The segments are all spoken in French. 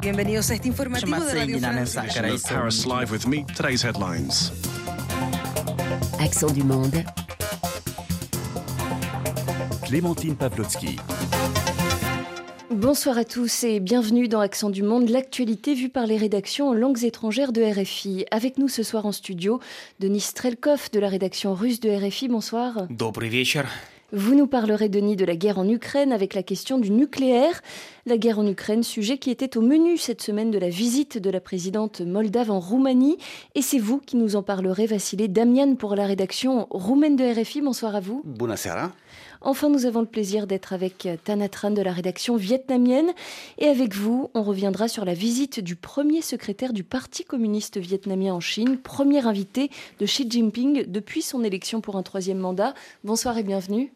Bienvenidos a este informativo de Radio France. Paris Live with me. Today's headlines. Accent du monde. Clémentine Pavlotsky. Bonsoir à tous et bienvenue dans Accent du Monde, l'actualité vue par les rédactions en langues étrangères de RFI. Avec nous ce soir en studio, Denis Strelkov de la rédaction russe de RFI. Bonsoir. Добрый вечер. Vous nous parlerez, Denis, de la guerre en Ukraine avec la question du nucléaire. La guerre en Ukraine, sujet qui était au menu cette semaine de la visite de la présidente moldave en Roumanie. Et c'est vous qui nous en parlerez, Vassili Damian, pour la rédaction roumaine de RFI. Bonsoir à vous. Enfin, nous avons le plaisir d'être avec Tanatran de la rédaction vietnamienne. Et avec vous, on reviendra sur la visite du premier secrétaire du Parti communiste vietnamien en Chine, premier invité de Xi Jinping depuis son élection pour un troisième mandat. Bonsoir et bienvenue.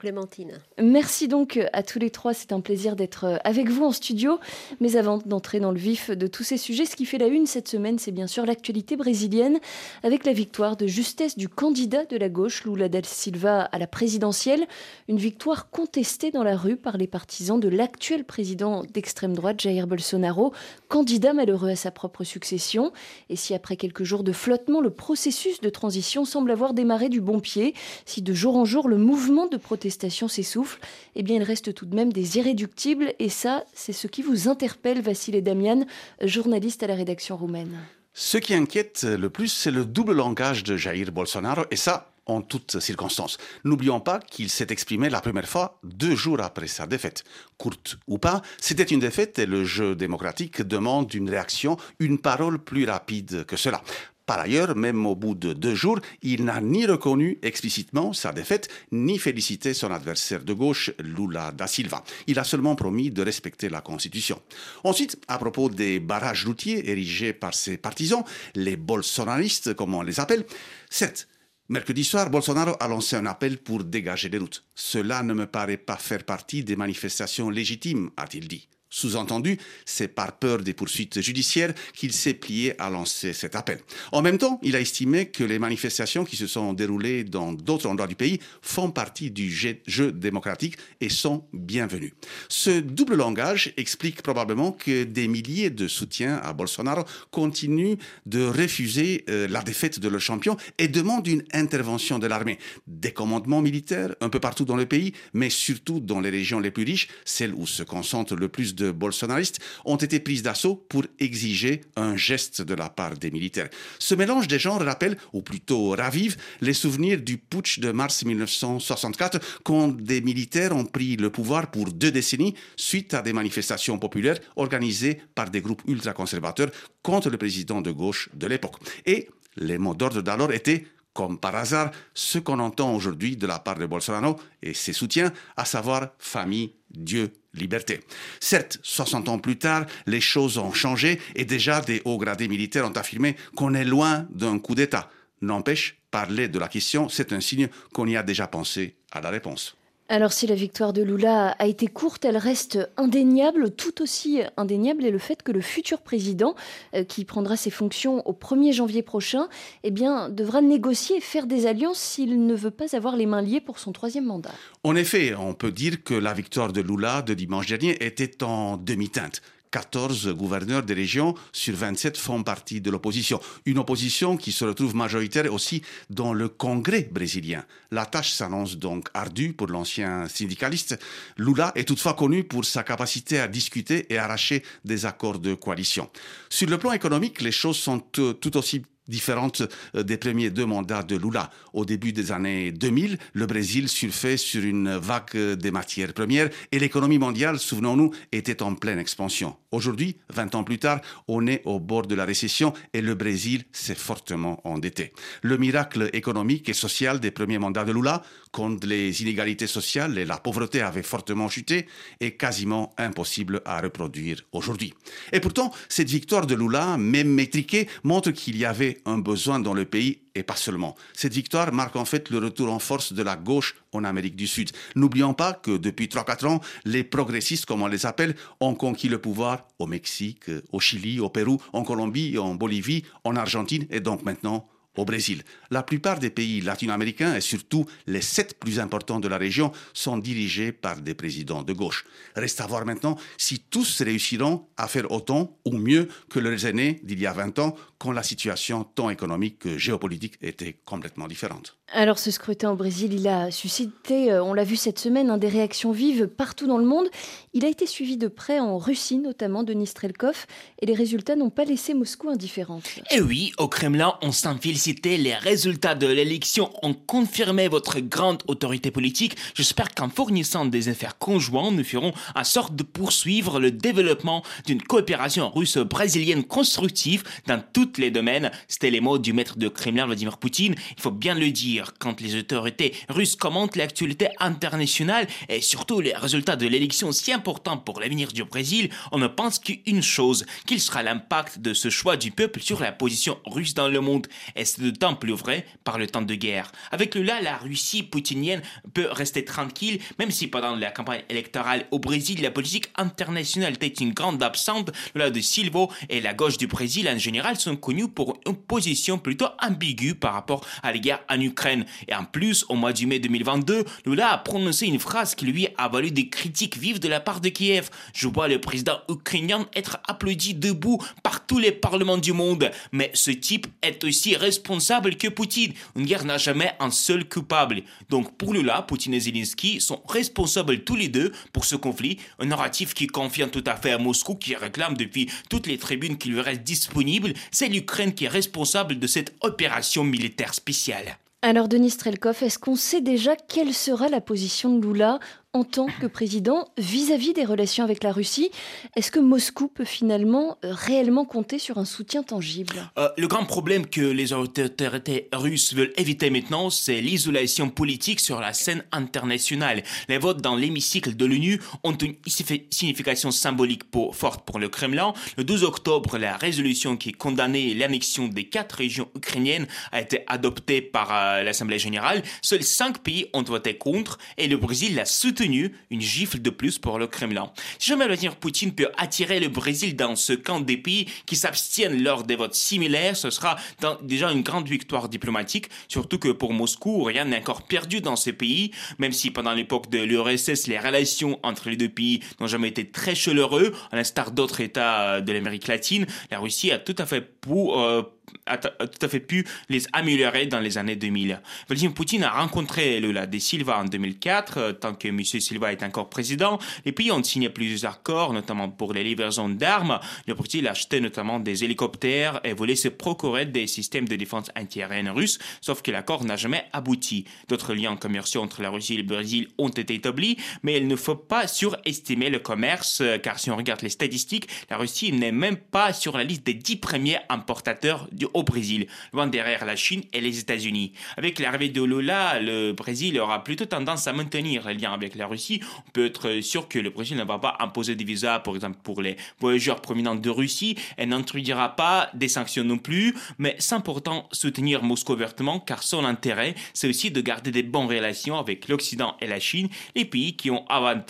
Clémentine. Merci donc à tous les trois. C'est un plaisir d'être avec vous en studio. Mais avant d'entrer dans le vif de tous ces sujets, ce qui fait la une cette semaine, c'est bien sûr l'actualité brésilienne avec la victoire de justesse du candidat de la gauche, Lula da Silva, à la présidentielle. Une victoire contestée dans la rue par les partisans de l'actuel président d'extrême droite, Jair Bolsonaro, candidat malheureux à sa propre succession. Et si après quelques jours de flottement, le processus de transition semble avoir démarré du bon pied, si de jour en jour le mouvement de protestation s'essouffle, eh bien il reste tout de même des irréductibles. Et ça, c'est ce qui vous interpelle, Vassile Damian, journaliste à la rédaction roumaine. Ce qui inquiète le plus, c'est le double langage de Jair Bolsonaro, et ça, en toutes circonstances. N'oublions pas qu'il s'est exprimé la première fois deux jours après sa défaite. Courte ou pas, c'était une défaite et le jeu démocratique demande une réaction, une parole plus rapide que cela. Par ailleurs, même au bout de deux jours, il n'a ni reconnu explicitement sa défaite, ni félicité son adversaire de gauche, Lula da Silva. Il a seulement promis de respecter la Constitution. Ensuite, à propos des barrages routiers érigés par ses partisans, les bolsonaristes, comme on les appelle, certes, Mercredi soir, Bolsonaro a lancé un appel pour dégager les routes. Cela ne me paraît pas faire partie des manifestations légitimes, a-t-il dit. Sous-entendu, c'est par peur des poursuites judiciaires qu'il s'est plié à lancer cet appel. En même temps, il a estimé que les manifestations qui se sont déroulées dans d'autres endroits du pays font partie du jeu démocratique et sont bienvenues. Ce double langage explique probablement que des milliers de soutiens à Bolsonaro continuent de refuser euh, la défaite de leur champion et demandent une intervention de l'armée. Des commandements militaires un peu partout dans le pays, mais surtout dans les régions les plus riches, celles où se concentre le plus de bolsonaristes ont été prises d'assaut pour exiger un geste de la part des militaires. Ce mélange des genres rappelle, ou plutôt ravive, les souvenirs du putsch de mars 1964 quand des militaires ont pris le pouvoir pour deux décennies suite à des manifestations populaires organisées par des groupes ultra-conservateurs contre le président de gauche de l'époque. Et les mots d'ordre d'alors étaient comme par hasard, ce qu'on entend aujourd'hui de la part de Bolsonaro et ses soutiens, à savoir famille, Dieu, liberté. Certes, 60 ans plus tard, les choses ont changé et déjà des hauts gradés militaires ont affirmé qu'on est loin d'un coup d'État. N'empêche, parler de la question, c'est un signe qu'on y a déjà pensé à la réponse. Alors si la victoire de Lula a été courte, elle reste indéniable. Tout aussi indéniable est le fait que le futur président, euh, qui prendra ses fonctions au 1er janvier prochain, eh devra négocier et faire des alliances s'il ne veut pas avoir les mains liées pour son troisième mandat. En effet, on peut dire que la victoire de Lula de dimanche dernier était en demi-teinte. 14 gouverneurs des régions sur 27 font partie de l'opposition. Une opposition qui se retrouve majoritaire aussi dans le Congrès brésilien. La tâche s'annonce donc ardue pour l'ancien syndicaliste. Lula est toutefois connu pour sa capacité à discuter et arracher des accords de coalition. Sur le plan économique, les choses sont tout aussi différentes euh, des premiers deux mandats de Lula. Au début des années 2000, le Brésil surfait sur une vague des matières premières et l'économie mondiale, souvenons-nous, était en pleine expansion. Aujourd'hui, 20 ans plus tard, on est au bord de la récession et le Brésil s'est fortement endetté. Le miracle économique et social des premiers mandats de Lula, quand les inégalités sociales et la pauvreté avaient fortement chuté, est quasiment impossible à reproduire aujourd'hui. Et pourtant, cette victoire de Lula, même métriquée, montre qu'il y avait un besoin dans le pays et pas seulement. Cette victoire marque en fait le retour en force de la gauche en Amérique du Sud. N'oublions pas que depuis 3-4 ans, les progressistes, comme on les appelle, ont conquis le pouvoir au Mexique, au Chili, au Pérou, en Colombie, en Bolivie, en Argentine et donc maintenant au Brésil. La plupart des pays latino-américains et surtout les sept plus importants de la région sont dirigés par des présidents de gauche. Reste à voir maintenant si tous réussiront à faire autant ou mieux que leurs aînés d'il y a 20 ans quand la situation tant économique que géopolitique était complètement différente. Alors ce scrutin au Brésil, il a suscité, euh, on l'a vu cette semaine, hein, des réactions vives partout dans le monde. Il a été suivi de près en Russie, notamment de Nistrelkov, et les résultats n'ont pas laissé Moscou indifférente. Et eh oui, au Kremlin, on s'en félicitait. Les résultats de l'élection ont confirmé votre grande autorité politique. J'espère qu'en fournissant des affaires conjoints, nous ferons en sorte de poursuivre le développement d'une coopération russo-brésilienne constructive dans tous les domaines. C'était les mots du maître de Kremlin, Vladimir Poutine. Il faut bien le dire quand les autorités russes commentent l'actualité internationale et surtout les résultats de l'élection si importants pour l'avenir du Brésil, on ne pense qu'une chose, qu'il sera l'impact de ce choix du peuple sur la position russe dans le monde. Et c'est d'autant plus vrai par le temps de guerre? Avec le là, la Russie poutinienne peut rester tranquille, même si pendant la campagne électorale au Brésil, la politique internationale était une grande absente. Lula de Silva et la gauche du Brésil en général sont connus pour une position plutôt ambiguë par rapport à la guerre en Ukraine. Et en plus, au mois de mai 2022, Lula a prononcé une phrase qui lui a valu des critiques vives de la part de Kiev. Je vois le président ukrainien être applaudi debout par tous les parlements du monde. Mais ce type est aussi responsable que Poutine. Une guerre n'a jamais un seul coupable. Donc pour Lula, Poutine et Zelensky sont responsables tous les deux pour ce conflit. Un narratif qui confie tout à fait à Moscou, qui réclame depuis toutes les tribunes qui lui restent disponibles. C'est l'Ukraine qui est responsable de cette opération militaire spéciale. Alors Denis Strelkov, est-ce qu'on sait déjà quelle sera la position de Lula en tant que président vis-à-vis des relations avec la Russie. Est-ce que Moscou peut finalement euh, réellement compter sur un soutien tangible? Euh, Le grand problème que les autorités russes veulent éviter maintenant, c'est l'isolation politique sur la scène internationale. Les votes dans l'hémicycle de l'ONU ont une signification symbolique forte pour le Kremlin. Le 12 octobre, la résolution qui condamnait l'annexion des quatre régions ukrainiennes a été adoptée par euh, l'Assemblée générale. Seuls cinq pays ont voté contre et le Brésil l'a soutenu une gifle de plus pour le Kremlin. Si jamais Vladimir Poutine peut attirer le Brésil dans ce camp des pays qui s'abstiennent lors des votes similaires, ce sera déjà une grande victoire diplomatique, surtout que pour Moscou, rien n'est encore perdu dans ce pays, même si pendant l'époque de l'URSS, les relations entre les deux pays n'ont jamais été très chaleureux, à l'instar d'autres États de l'Amérique latine, la Russie a tout à fait pour, euh, tout à fait pu les améliorer dans les années 2000. Vladimir Poutine a rencontré Lula de Silva en 2004, euh, tant que M. Silva est encore président. Les pays ont signé plusieurs accords, notamment pour les livraisons d'armes. Le Brésil a acheté notamment des hélicoptères et voulait se procurer des systèmes de défense antiaérienne russes, sauf que l'accord n'a jamais abouti. D'autres liens commerciaux entre la Russie et le Brésil ont été établis, mais il ne faut pas surestimer le commerce, euh, car si on regarde les statistiques, la Russie n'est même pas sur la liste des dix premiers importateurs au Brésil, loin derrière la Chine et les États-Unis. Avec l'arrivée de Lula, le Brésil aura plutôt tendance à maintenir les liens avec la Russie. On peut être sûr que le Brésil ne va pas imposer des visas, par exemple, pour les voyageurs provenant de Russie et n'introduira pas des sanctions non plus, mais c'est important soutenir Moscou ouvertement car son intérêt, c'est aussi de garder des bonnes relations avec l'Occident et la Chine, les pays qui ont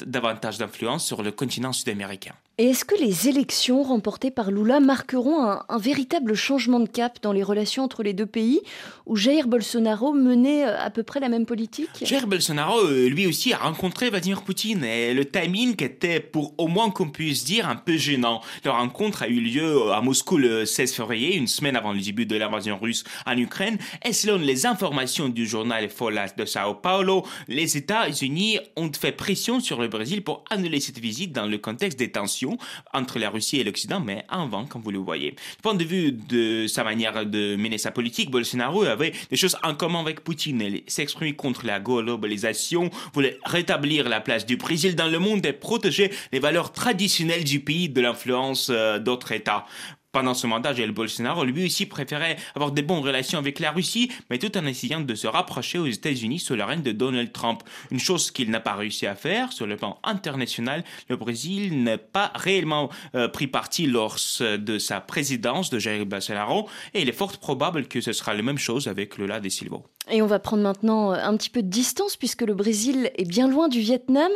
davantage d'influence sur le continent sud-américain. Et est-ce que les élections remportées par Lula marqueront un, véritable changement de cap dans les relations entre les deux pays, où Jair Bolsonaro menait euh, à peu près la même politique? Jair Bolsonaro, euh, lui aussi, a rencontré Vladimir Poutine, et le timing était, pour au moins qu'on puisse dire, un peu gênant. Leur rencontre a eu lieu euh, à Moscou le 16 février, une semaine avant le début de l'invasion russe en Ukraine, et selon les informations du journal Folas de Sao Paulo, les États-Unis ont fait pression sur le Brésil pour annuler cette visite dans le contexte des tensions entre la Russie et l'Occident, mais avant, comme vous le voyez. Du point de vue de sa manière de mener sa politique, Bolsonaro avait des choses en commun avec Poutine. Il s'exprimait contre la globalisation, voulait rétablir la place du Brésil dans le monde et protéger les valeurs traditionnelles du pays de l'influence euh, d'autres États. Pendant ce mandat, Jair Bolsonaro, lui aussi, préférait avoir des bonnes relations avec la Russie, mais tout en essayant de se rapprocher aux États-Unis sous la règne de Donald Trump. Une chose qu'il n'a pas réussi à faire sur le plan international. Le Brésil n'a pas réellement euh, pris parti lors de sa présidence de Jair Bolsonaro, et il est fort probable que ce sera la même chose avec Lula de Silva. Et on va prendre maintenant euh, un petit peu de distance puisque le Brésil est bien loin du Vietnam.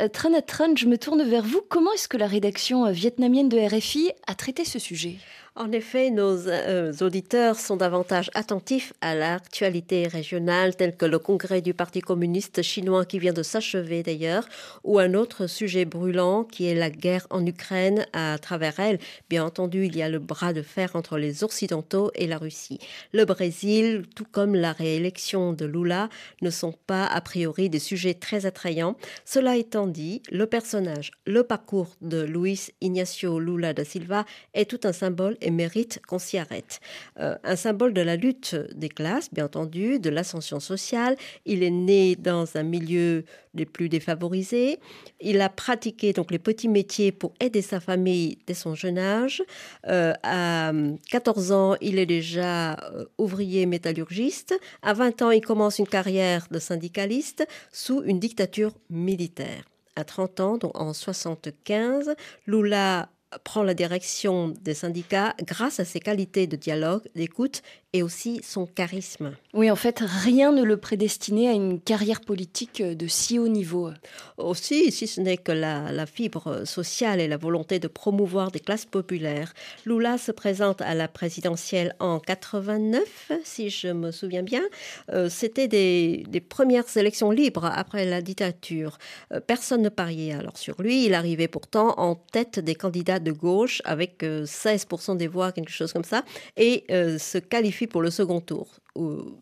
Euh, Tran Tran, je me tourne vers vous. Comment est-ce que la rédaction vietnamienne de RFI a traité ce sujet? En effet, nos euh, auditeurs sont davantage attentifs à l'actualité régionale, telle que le congrès du Parti communiste chinois qui vient de s'achever d'ailleurs, ou un autre sujet brûlant qui est la guerre en Ukraine. À travers elle, bien entendu, il y a le bras de fer entre les Occidentaux et la Russie. Le Brésil, tout comme la réélection de Lula, ne sont pas a priori des sujets très attrayants. Cela étant dit, le personnage, le parcours de Luis Ignacio Lula da Silva est tout un symbole et mérite qu'on s'y arrête. Euh, un symbole de la lutte des classes, bien entendu, de l'ascension sociale. Il est né dans un milieu des plus défavorisés. Il a pratiqué donc les petits métiers pour aider sa famille dès son jeune âge. Euh, à 14 ans, il est déjà euh, ouvrier métallurgiste. À 20 ans, il commence une carrière de syndicaliste sous une dictature militaire à 30 ans, donc en 75, Lula prend la direction des syndicats grâce à ses qualités de dialogue, d'écoute et aussi son charisme. Oui, en fait, rien ne le prédestinait à une carrière politique de si haut niveau. Aussi, si ce n'est que la, fibre sociale et la volonté de promouvoir des classes populaires. Lula se présente à la présidentielle en 89, si je me souviens bien. Euh, c'était des, premières élections libres après la dictature. Euh, personne ne pariait alors sur lui. Il arrivait pourtant en tête des candidats de gauche avec 16% euh, des voix, quelque chose comme ça, et se qualifie pour le second tour.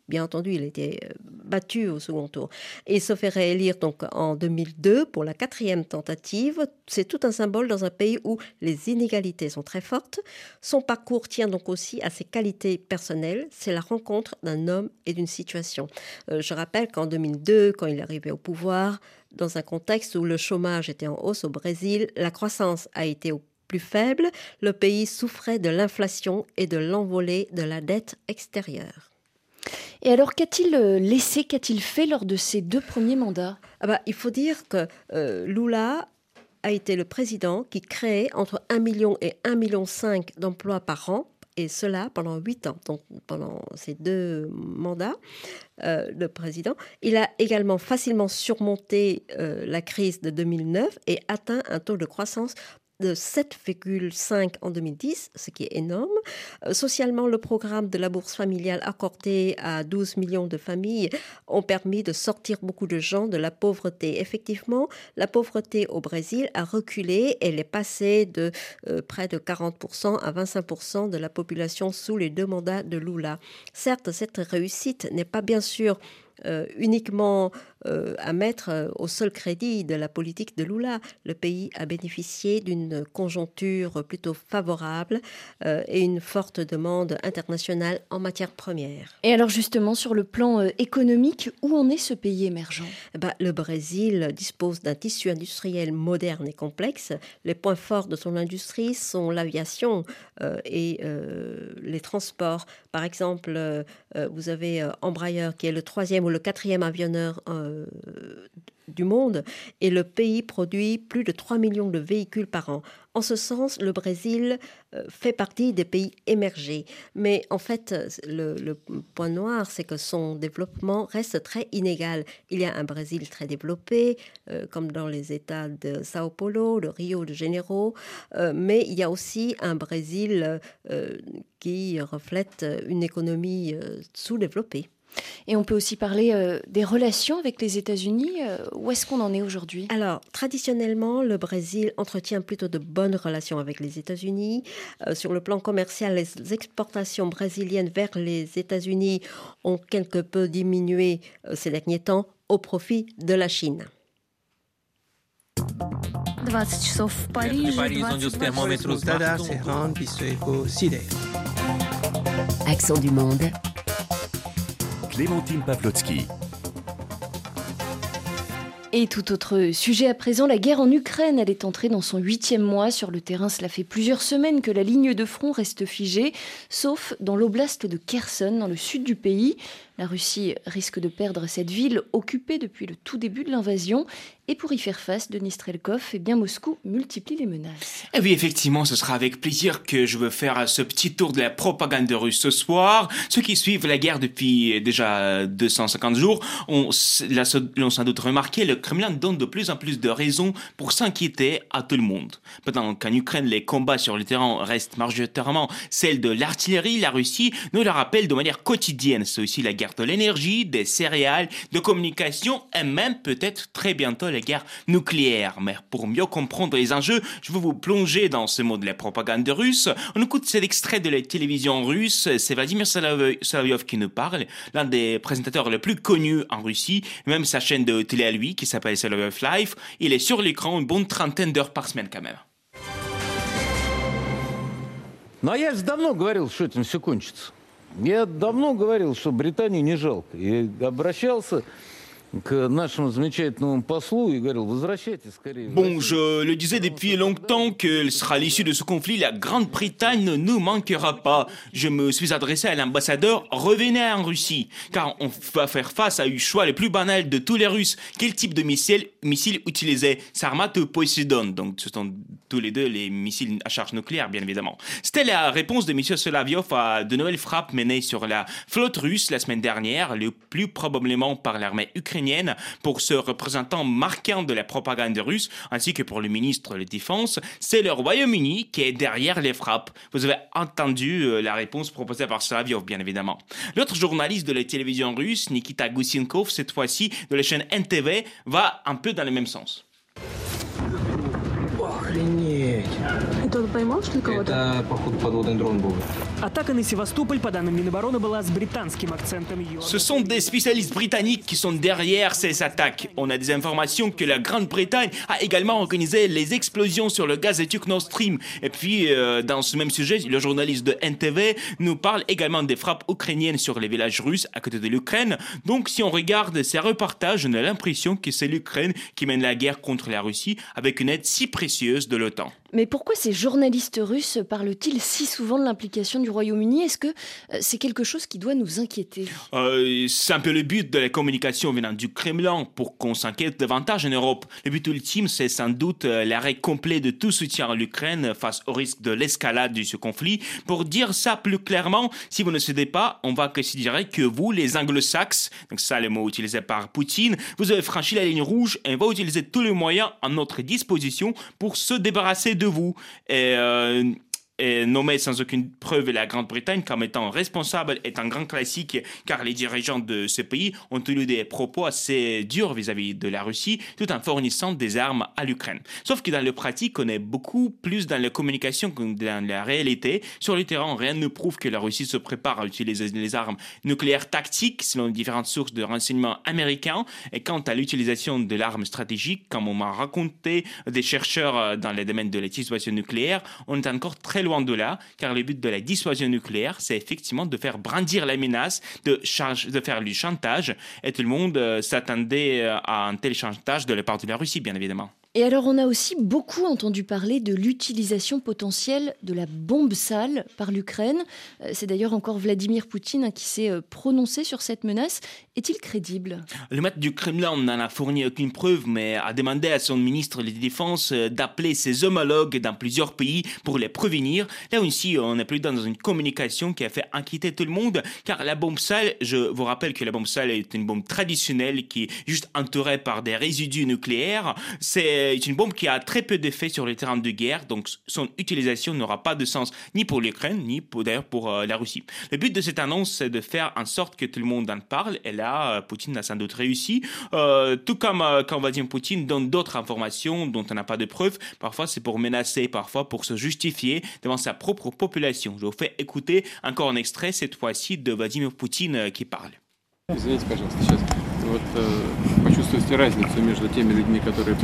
bien entendu, il été euh, battu au second tour. Et il se fait réélire donc en 2002 pour la quatrième tentative. C'est tout un symbole dans un pays où les inégalités sont très fortes. Son parcours tient donc aussi à ses qualités personnelles. C'est la rencontre d'un homme et d'une situation. Euh, je rappelle qu'en 2002, quand il est arrivé au pouvoir, dans un contexte où le chômage était en hausse au Brésil, la croissance a été au plus faible, le pays souffrait de l'inflation et de l'envolée de la dette extérieure. Et alors, qu'a-t-il euh, laissé, qu'a-t-il fait lors de ses deux premiers mandats? Ah bah, Il faut dire que euh, Lula a été le président qui créait entre 1 million et 1,5 million d'emplois par an, et cela pendant huit ans, donc pendant ces deux mandats euh, de président. Il a également facilement surmonté la crise de 2009 et atteint un taux de croissance de 7,5 en 2010, ce qui est énorme. Euh, socialement, le programme de la bourse familiale accordé à 12 millions de familles ont permis de sortir beaucoup de gens de la pauvreté. Effectivement, la pauvreté au Brésil a reculé. Elle est passée de euh, près de 40% à 25% de la population sous les deux mandats de Lula. Certes, cette réussite n'est pas bien sûr euh, uniquement euh, à mettre euh, au seul crédit de la politique de Lula. Le pays a bénéficié d'une conjoncture plutôt favorable euh, et une forte demande internationale en matière première. Et alors justement, sur le plan économique, où en est ce pays émergent? Eh ben, Le Brésil dispose d'un tissu industriel moderne et complexe. Les points forts de son industrie sont l'aviation et les transports. Par exemple, vous avez Embraer qui est le troisième ou le quatrième avionneur euh, du monde et le pays produit plus de 3 millions de véhicules par an. En ce sens, le Brésil euh, fait partie des pays émergés. Mais en fait, le, point noir, c'est que son développement reste très inégal. Il y a un Brésil très développé, euh, comme dans les États de Sao Paulo, de Rio de Janeiro, mais il y a aussi un Brésil qui reflète une économie sous-développée. Et on peut aussi parler euh, des relations avec les États-Unis. Euh, où est-ce qu'on en est aujourd'hui? Alors, traditionnellement, le Brésil entretient plutôt de bonnes relations avec les États-Unis. Euh, sur le plan commercial, les exportations brésiliennes vers les États-Unis ont quelque peu diminué ces derniers temps au profit de la Chine. Accent du monde Clémentine Pavlotsky. Et tout autre sujet à présent, la guerre en Ukraine. Elle est entrée dans son huitième mois sur le terrain. Cela fait plusieurs semaines que la ligne de front reste figée, sauf dans l'oblast de Kherson, dans le sud du pays. La Russie risque de perdre cette ville occupée depuis le tout début de l'invasion. Et pour y faire face, Denis Strelkov, eh bien Moscou multiplie les menaces. Eh oui, effectivement, ce sera avec plaisir que je veux faire ce petit tour de la propagande russe ce soir. Ceux qui suivent la guerre depuis déjà 250 jours ont, l'ont sans doute remarqué, le Kremlin donne de plus en plus de raisons pour s'inquiéter à tout le monde. Pendant qu'en Ukraine, les combats sur le terrain restent majoritairement celles de l'artillerie, la Russie nous le rappelle de manière quotidienne. C'est aussi la guerre de l'énergie, des céréales, de communication et même peut-être très bientôt la guerre nucléaire. Mais pour mieux comprendre les enjeux, je veux vous plonger dans ce mot de la propagande russe. On écoute cet extrait de la télévision russe. C'est Vladimir Solovyov qui nous parle, l'un des présentateurs les plus connus en Russie. Même sa chaîne de télé à lui, qui s'appelle Solovyov Life, il est sur l'écran une bonne trentaine d'heures par semaine quand même. Ну а я же давно говорил, что этим все кончится. Я давно говорил, что Британию не жалко. И обращался Bon, je le disais depuis longtemps que sera l'issue de ce conflit, la Grande-Bretagne ne nous manquera pas. Je me suis adressé à l'ambassadeur, revenez en Russie, car on va faire face à un choix le plus banal de tous les Russes. Quel type de missile, missile utiliser? Sarmat ou Poseidon Donc, ce sont tous les deux les missiles à charge nucléaire, bien évidemment. C'était la réponse de M. Solaviov à de nouvelles frappes menées sur la flotte russe la semaine dernière, le plus probablement par l'armée ukrainienne pour ce représentant marquant de la propagande russe, ainsi que pour le ministre de la Défense, c'est le Royaume-Uni qui est derrière les frappes. Vous avez entendu euh, la réponse proposée par Slaviov, bien évidemment. L'autre journaliste de la télévision russe, Nikita Gusinkov, cette fois-ci de la chaîne NTV, va un peu dans le même sens. поймал, что ли, кого-то? Это, походу, подводный дрон был. Атака на Севастополь, по данным Минобороны, была с британским акцентом. Ce sont des spécialistes britanniques qui sont derrière ces attaques. On a des informations que la Grande-Bretagne a également organisé les explosions sur le gaz éthique Nord Stream. Et puis, euh, dans ce même sujet, le journaliste de NTV nous parle également des frappes ukrainiennes sur les villages russes à côté de l'Ukraine. Donc, si on regarde ces reportages, on a l'impression que c'est l'Ukraine qui mène la guerre contre la Russie avec une aide si précieuse de l'OTAN. Mais pourquoi ces journalistes russes parlent-ils si souvent de l'implication du Royaume-Uni? Est-ce que euh, c'est quelque chose qui doit nous inquiéter? Euh, C'est un peu le but de la communication venant du Kremlin pour qu'on s'inquiète davantage en Europe. Le but ultime, c'est sans doute euh, l'arrêt complet de tout soutien à l'Ukraine face au risque de l'escalade de ce conflit. Pour dire ça plus clairement, si vous ne cédez pas, on va considérer que vous, les anglo-saxes, donc ça le mot utilisé par Poutine, vous avez franchi la ligne rouge et on va utiliser tous les moyens à notre disposition pour se débarrasser de vous. Et euh, est nommé sans aucune preuve la Grande-Bretagne comme étant responsable est un grand classique car les dirigeants de ce pays ont tenu des propos assez durs vis-à-vis de la Russie tout en fournissant des armes à l'Ukraine. Sauf que dans le pratique, on est beaucoup plus dans la communication que dans la réalité. Sur le terrain, rien ne prouve que la Russie se prépare à utiliser les armes nucléaires tactiques selon différentes sources de renseignements américains. Et quant à l'utilisation de l'arme stratégique, comme on m'a raconté des chercheurs dans le domaine de la dissuasion nucléaire, on encore très loin de là, car le but de la dissuasion nucléaire, c'est effectivement de faire brandir la menace, de faire du chantage, et tout le monde euh, s'attendait euh, à un tel chantage de la part de la Russie, bien évidemment. Et alors, on a aussi beaucoup entendu parler de l'utilisation potentielle de la bombe sale par l'Ukraine. Euh, c'est d'ailleurs encore Vladimir Poutine hein, qui s'est euh, prononcé sur cette menace. Est-il crédible? Le maître du Kremlin n'en a fourni aucune preuve, mais a demandé à son ministre de Défense euh, d'appeler ses homologues dans plusieurs pays pour les prévenir. Là aussi, on est plus dans une communication qui a fait inquiéter tout le monde, car la bombe sale, je vous rappelle que la bombe sale est une bombe traditionnelle qui est juste entourée par des résidus nucléaires. C'est c'est une bombe qui a très peu d'effet sur les terrains de guerre, donc son utilisation n'aura pas de sens ni pour l'Ukraine, ni d'ailleurs pour euh, la Russie. Le but de cette annonce, c'est de faire en sorte que tout le monde en parle, et là, euh, Poutine a sans doute réussi, euh, tout comme quand Vladimir Poutine donne d'autres informations dont on n'a pas de preuves, parfois c'est pour menacer, parfois pour se justifier devant sa propre population. Je vous fais écouter encore un extrait, cette fois-ci de Vladimir Poutine qui parle. Извините, пожалуйста, сейчас вот э, почувствуйте разницу между теми людьми, которые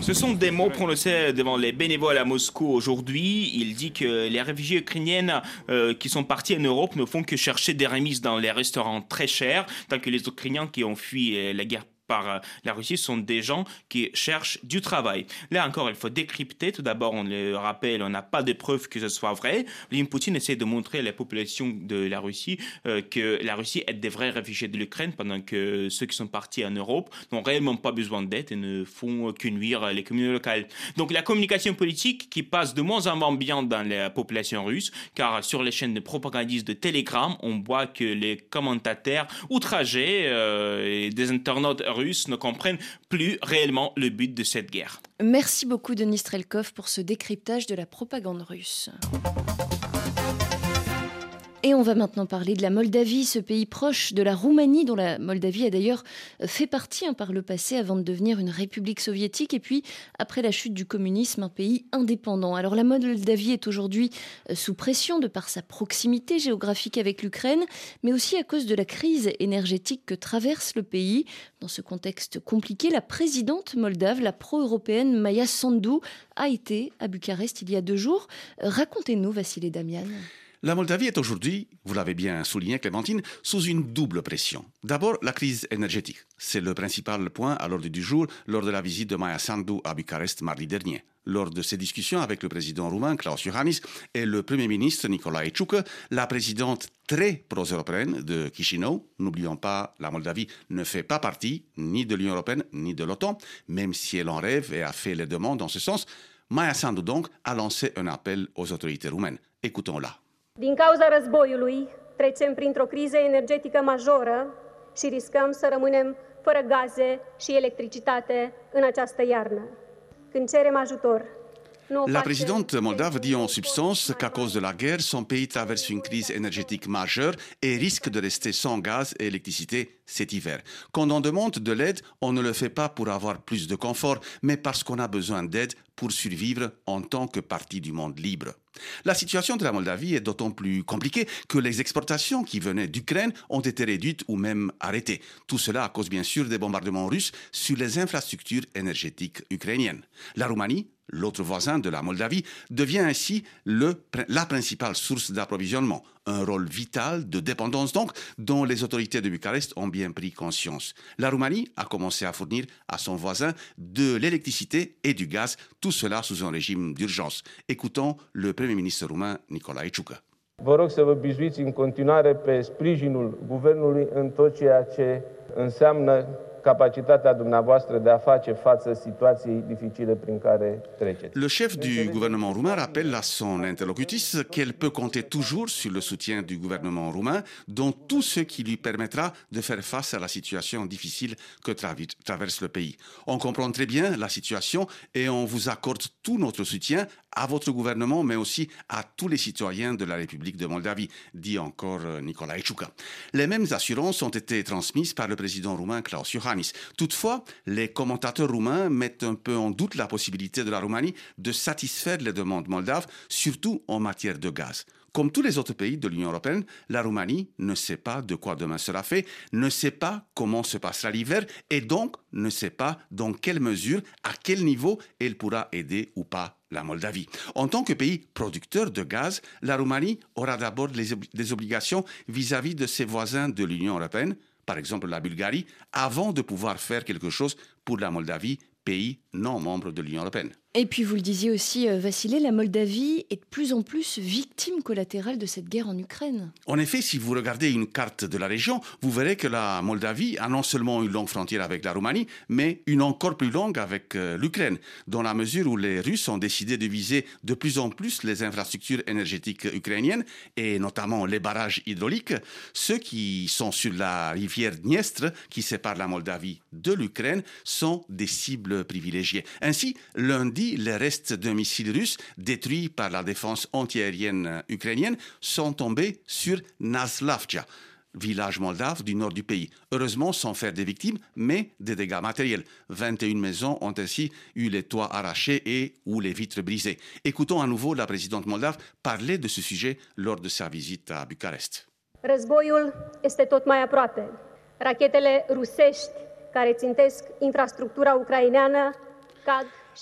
ce sont des mots prononcés devant les bénévoles à Moscou aujourd'hui. Il dit que les réfugiés ukrainiennes euh, qui sont partis en Europe ne font que chercher des remises dans les restaurants très chers, tant que les Ukrainiens qui ont fui euh, la guerre par la Russie sont des gens qui cherchent du travail. Là encore, il faut décrypter. Tout d'abord, on le rappelle, on n'a pas de preuves que ce soit vrai. Vladimir Poutine essaie de montrer à la population de la Russie que la Russie aide des vrais réfugiés de l'Ukraine pendant que ceux qui sont partis en Europe n'ont réellement pas besoin d'aide et ne font que nuire les communautés locales. Donc la communication politique qui passe de moins en moins bien dans la population russe, car sur les chaînes de propagandistes de Telegram, on voit que les commentateurs outragés euh, et des internautes russes ne comprennent plus réellement le but de cette guerre. Merci beaucoup Denis Strelkov pour ce décryptage de la propagande russe. Et on va maintenant parler de la Moldavie, ce pays proche de la Roumanie, dont la Moldavie a d'ailleurs fait partie hein, par le passé avant de devenir une république soviétique, et puis après la chute du communisme, un pays indépendant. Alors la Moldavie est aujourd'hui euh, sous pression de par sa proximité géographique avec l'Ukraine, mais aussi à cause de la crise énergétique que traverse le pays. Dans ce contexte compliqué, la présidente moldave, la pro-européenne Maya Sandu, a été à Bucarest il y a deux jours. Racontez-nous, Vassili Damian. La Moldavie est aujourd'hui, vous l'avez bien souligné Clémentine, sous une double pression. D'abord, la crise énergétique. C'est le principal point à l'ordre du jour lors de la visite de Maya Sandu à Bucarest mardi dernier. Lors de ces discussions avec le président roumain Klaus Iohannis et le premier ministre Nicolae Ciucă, la présidente très pro-européenne de Chisinau, n'oublions pas, la Moldavie ne fait pas partie ni de l'Union européenne ni de l'OTAN, même si elle en rêve et a fait les demandes dans ce sens, Maya Sandu donc a lancé un appel aux autorités roumaines. Écoutons-la. Din cauza războiului, trecem printr-o criză energetică majoră și riscăm să rămânem fără gaze și electricitate în această iarnă. Când cerem ajutor, La présidente moldave dit en substance qu'à cause de la guerre, son pays traverse une crise énergétique majeure et risque de rester sans gaz et électricité cet hiver. Quand on demande de l'aide, on ne le fait pas pour avoir plus de confort, mais parce qu'on a besoin d'aide pour survivre en tant que partie du monde libre. La situation de la Moldavie est d'autant plus compliquée que les exportations qui venaient d'Ukraine ont été réduites ou même arrêtées. Tout cela à cause bien sûr des bombardements russes sur les infrastructures énergétiques ukrainiennes. La Roumanie l'autre voisin de la Moldavie, devient ainsi la principale source d'approvisionnement. Un rôle vital de dépendance donc dont les autorités de Bucarest ont bien pris conscience. La Roumanie a commencé à fournir à son voisin de l'électricité et du gaz, tout cela sous un régime d'urgence. Écoutons le Premier ministre roumain Nicolae Ciucă. Vă rog să vă bizuiți în continuare pe sprijinul guvernului în tot ceea ce Le chef du gouvernement roumain rappelle à son interlocutrice qu'elle peut compter toujours sur le soutien du gouvernement roumain dans tout ce qui lui permettra de faire face à la situation difficile que traverse le pays. On comprend très bien la situation et on vous accorde tout notre soutien à votre gouvernement, mais aussi à tous les citoyens de la République de Moldavie, dit encore euh, Nicolae Ciucă. Les mêmes assurances ont été transmises par le président roumain Klaus Iohannis. Toutefois, les commentateurs roumains mettent un peu en doute la possibilité de la Roumanie de satisfaire les demandes moldaves, surtout en matière de gaz. Comme tous les autres pays de l'Union européenne, la Roumanie ne sait pas de quoi demain sera fait, ne sait pas comment se passera l'hiver et donc ne sait pas dans quelle mesure, à quel niveau elle pourra aider ou pas la Moldavie. En tant que pays producteur de gaz, la Roumanie aura d'abord des obligations vis-à-vis de ses voisins de l'Union européenne, par exemple la Bulgarie, avant de pouvoir faire quelque chose pour la Moldavie, pays non membre de l'Union européenne. Et puis vous le disiez aussi, euh, Vassilé, la Moldavie est de plus en plus victime collatérale de cette guerre en Ukraine. En effet, si vous regardez une carte de la région, vous verrez que la Moldavie a non seulement une longue frontière avec la Roumanie, mais une encore plus longue avec euh, l'Ukraine, dans la mesure où les Russes ont décidé de viser de plus en plus les infrastructures énergétiques ukrainiennes, et notamment les barrages hydrauliques, ceux qui sont sur la rivière Dniestre, qui sépare la Moldavie de l'Ukraine, sont des cibles privilégiées. Ainsi, lundi, les restes d'un missile russe détruit par la défense antiaérienne ukrainienne sont tombés sur Naslavcha, village moldave du nord du pays. Heureusement, sans faire des victimes, mais des dégâts matériels. 21 maisons ont ainsi eu les toits arrachés et ou les vitres brisées. Écoutons à nouveau la présidente moldave parler de ce sujet lors de sa visite à Bucarest. Războiul este tot mai aproape. Rachetele rusești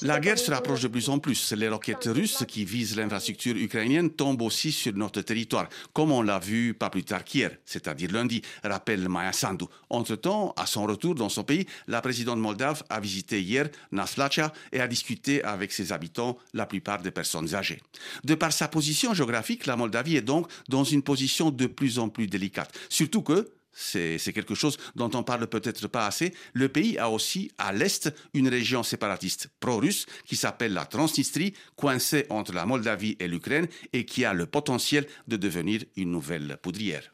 La guerre se rapproche de plus en plus. Les roquettes russes qui visent l'infrastructure ukrainienne tombent aussi sur notre territoire, comme on l'a vu pas plus tard qu'hier, c'est-à-dire lundi, rappelle Maya Sandu. Entre-temps, à son retour dans son pays, la présidente moldave a visité hier Naslacha et a discuté avec ses habitants, la plupart des personnes âgées. De par sa position géographique, la Moldavie est donc dans une position de plus en plus délicate. Surtout que, c'est quelque chose dont on parle peut-être pas assez. Le pays a aussi à l'est une région séparatiste pro-russe qui s'appelle la Transnistrie, coincée entre la Moldavie et l'Ukraine et qui a le potentiel de devenir une nouvelle poudrière.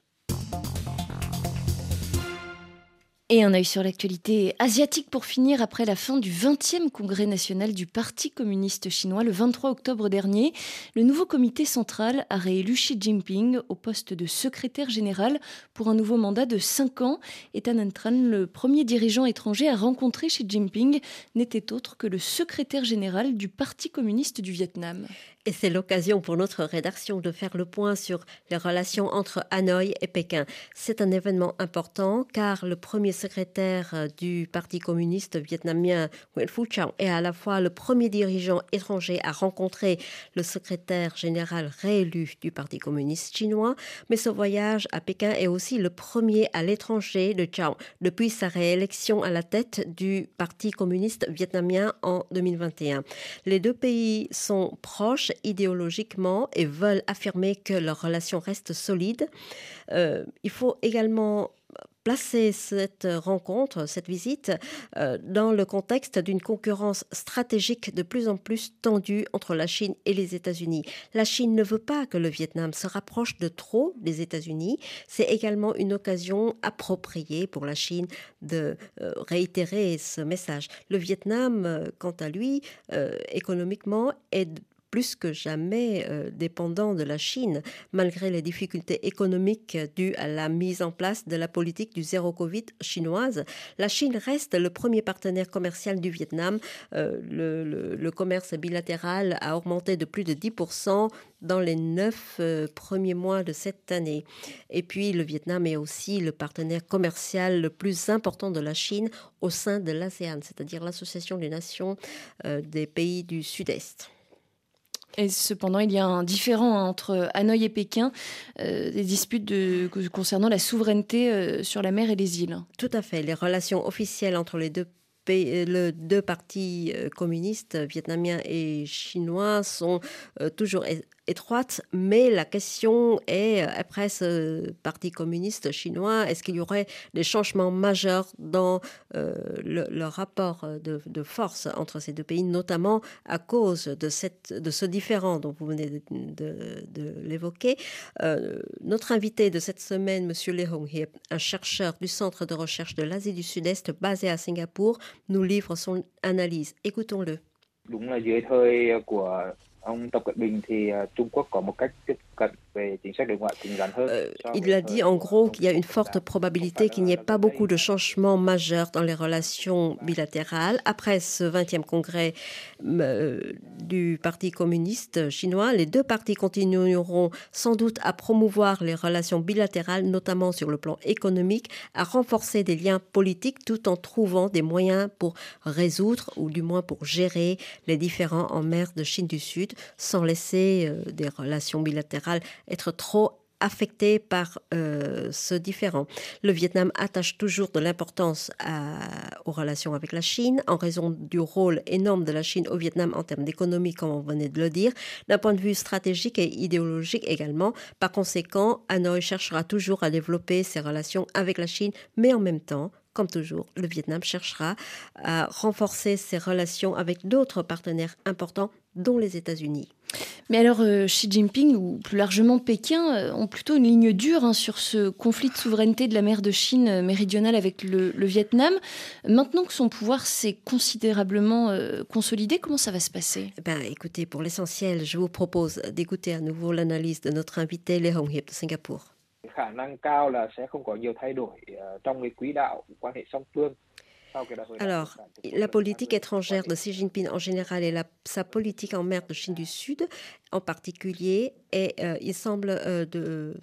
Et un œil sur l'actualité asiatique pour finir après la fin du 20e congrès national du Parti communiste chinois le 23 octobre dernier. Le nouveau comité central a réélu Xi Jinping au poste de secrétaire général pour un nouveau mandat de 5 ans. Et Tan Tran, le premier dirigeant étranger à rencontrer Xi Jinping, n'était autre que le secrétaire général du Parti communiste du Vietnam. Et c'est l'occasion pour notre rédaction de faire le point sur les relations entre Hanoï et Pékin. C'est un événement important car le premier secrétaire euh, du Parti communiste vietnamien, Nguyen Phu Trong, est à la fois le premier dirigeant étranger à rencontrer le secrétaire général réélu du Parti communiste chinois. Mais ce voyage à Pékin est aussi le premier à l'étranger de Chang depuis sa réélection à la tête du Parti communiste vietnamien en 2021. Les deux pays sont proches idéologiquement et veulent affirmer que leur relation reste solide. Euh, il faut également placer cette rencontre, cette visite, euh, dans le contexte d'une concurrence stratégique de plus en plus tendue entre la Chine et les États-Unis. La Chine ne veut pas que le Vietnam se rapproche de trop des États-Unis. C'est également une occasion appropriée pour la Chine de euh, réitérer ce message. Le Vietnam, quant à lui, économiquement, est plus que jamais euh, dépendant de la Chine, malgré les difficultés économiques dues à la mise en place de la politique du zéro Covid chinoise. La Chine reste le premier partenaire commercial du Vietnam. Euh, le, commerce bilatéral a augmenté de plus de 10% dans les neuf euh, premiers mois de cette année. Et puis, le Vietnam est aussi le partenaire commercial le plus important de la Chine au sein de l'ASEAN, c'est-à-dire l'Association des nations des pays du Sud-Est. Et cependant, il y a un différent entre Hanoï et Pékin, euh, des disputes concernant la souveraineté euh, sur la mer et les îles. Tout à fait. Les relations officielles entre les deux les deux partis euh, communistes, vietnamiens et chinois, sont toujours étroite, mais la question est, après ce Parti communiste chinois, est-ce qu'il y aurait des changements majeurs dans euh, le, rapport de, force entre ces deux pays, notamment à cause de, ce différent dont vous venez de, l'évoquer? Euh, notre invité de cette semaine, M. Lee Hong Hiep, un chercheur du Centre de recherche de l'Asie du Sud-Est basé à Singapour, nous livre son analyse. Écoutons-le. Euh, il a dit en gros qu'il y a une forte probabilité qu'il n'y ait pas beaucoup de changements majeurs dans les relations bilatérales. Après ce 20e congrès euh, du Parti communiste chinois, les deux partis continueront sans doute à promouvoir les relations bilatérales, notamment sur le plan économique, à renforcer des liens politiques tout en trouvant des moyens pour résoudre ou du moins pour gérer les différends en mer de Chine du Sud sans laisser euh, des relations bilatérales être trop affectées par euh, ce différent. Le Vietnam attache toujours de l'importance aux relations avec la Chine en raison du rôle énorme de la Chine au Vietnam en termes d'économie, comme on venait de le dire, d'un point de vue stratégique et idéologique également. Par conséquent, Hanoï cherchera toujours à développer ses relations avec la Chine, mais en même temps, comme toujours, le Vietnam cherchera à renforcer ses relations avec d'autres partenaires importants, dont les États-Unis. Mais alors, euh, Xi Jinping, ou plus largement Pékin, euh, ont plutôt une ligne dure hein, sur ce conflit de souveraineté de la mer de Chine euh, méridionale avec le, Vietnam. Maintenant que son pouvoir s'est considérablement consolidé, comment ça va se passer? Ben, Écoutez, pour l'essentiel, je vous propose d'écouter à nouveau l'analyse de notre invité, Lee Hong Hiep de Singapour. Alors, la politique étrangère de Xi Jinping en général et sa politique en mer de Chine du Sud en particulier, et euh, il semble euh, de,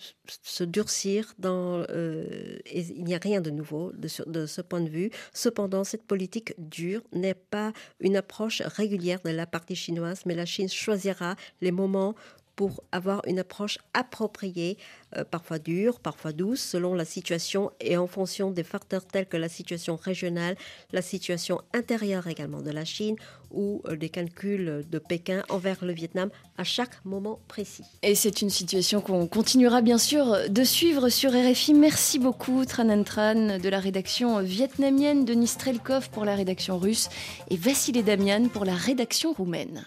se durcir dans. Euh, et il n'y a rien de nouveau de, de, ce point de vue. Cependant, cette politique dure n'est pas une approche régulière de la partie chinoise, mais la Chine choisira les moments pour avoir une approche appropriée, euh, parfois dure, parfois douce, selon la situation et en fonction des facteurs tels que la situation régionale, la situation intérieure également de la Chine ou euh, des calculs de Pékin envers le Vietnam à chaque moment précis. Et c'est une situation qu'on continuera bien sûr de suivre sur RFI. Merci beaucoup Tran Tran de la rédaction vietnamienne, Denis Strelkov pour la rédaction russe et Vassile Damian pour la rédaction roumaine.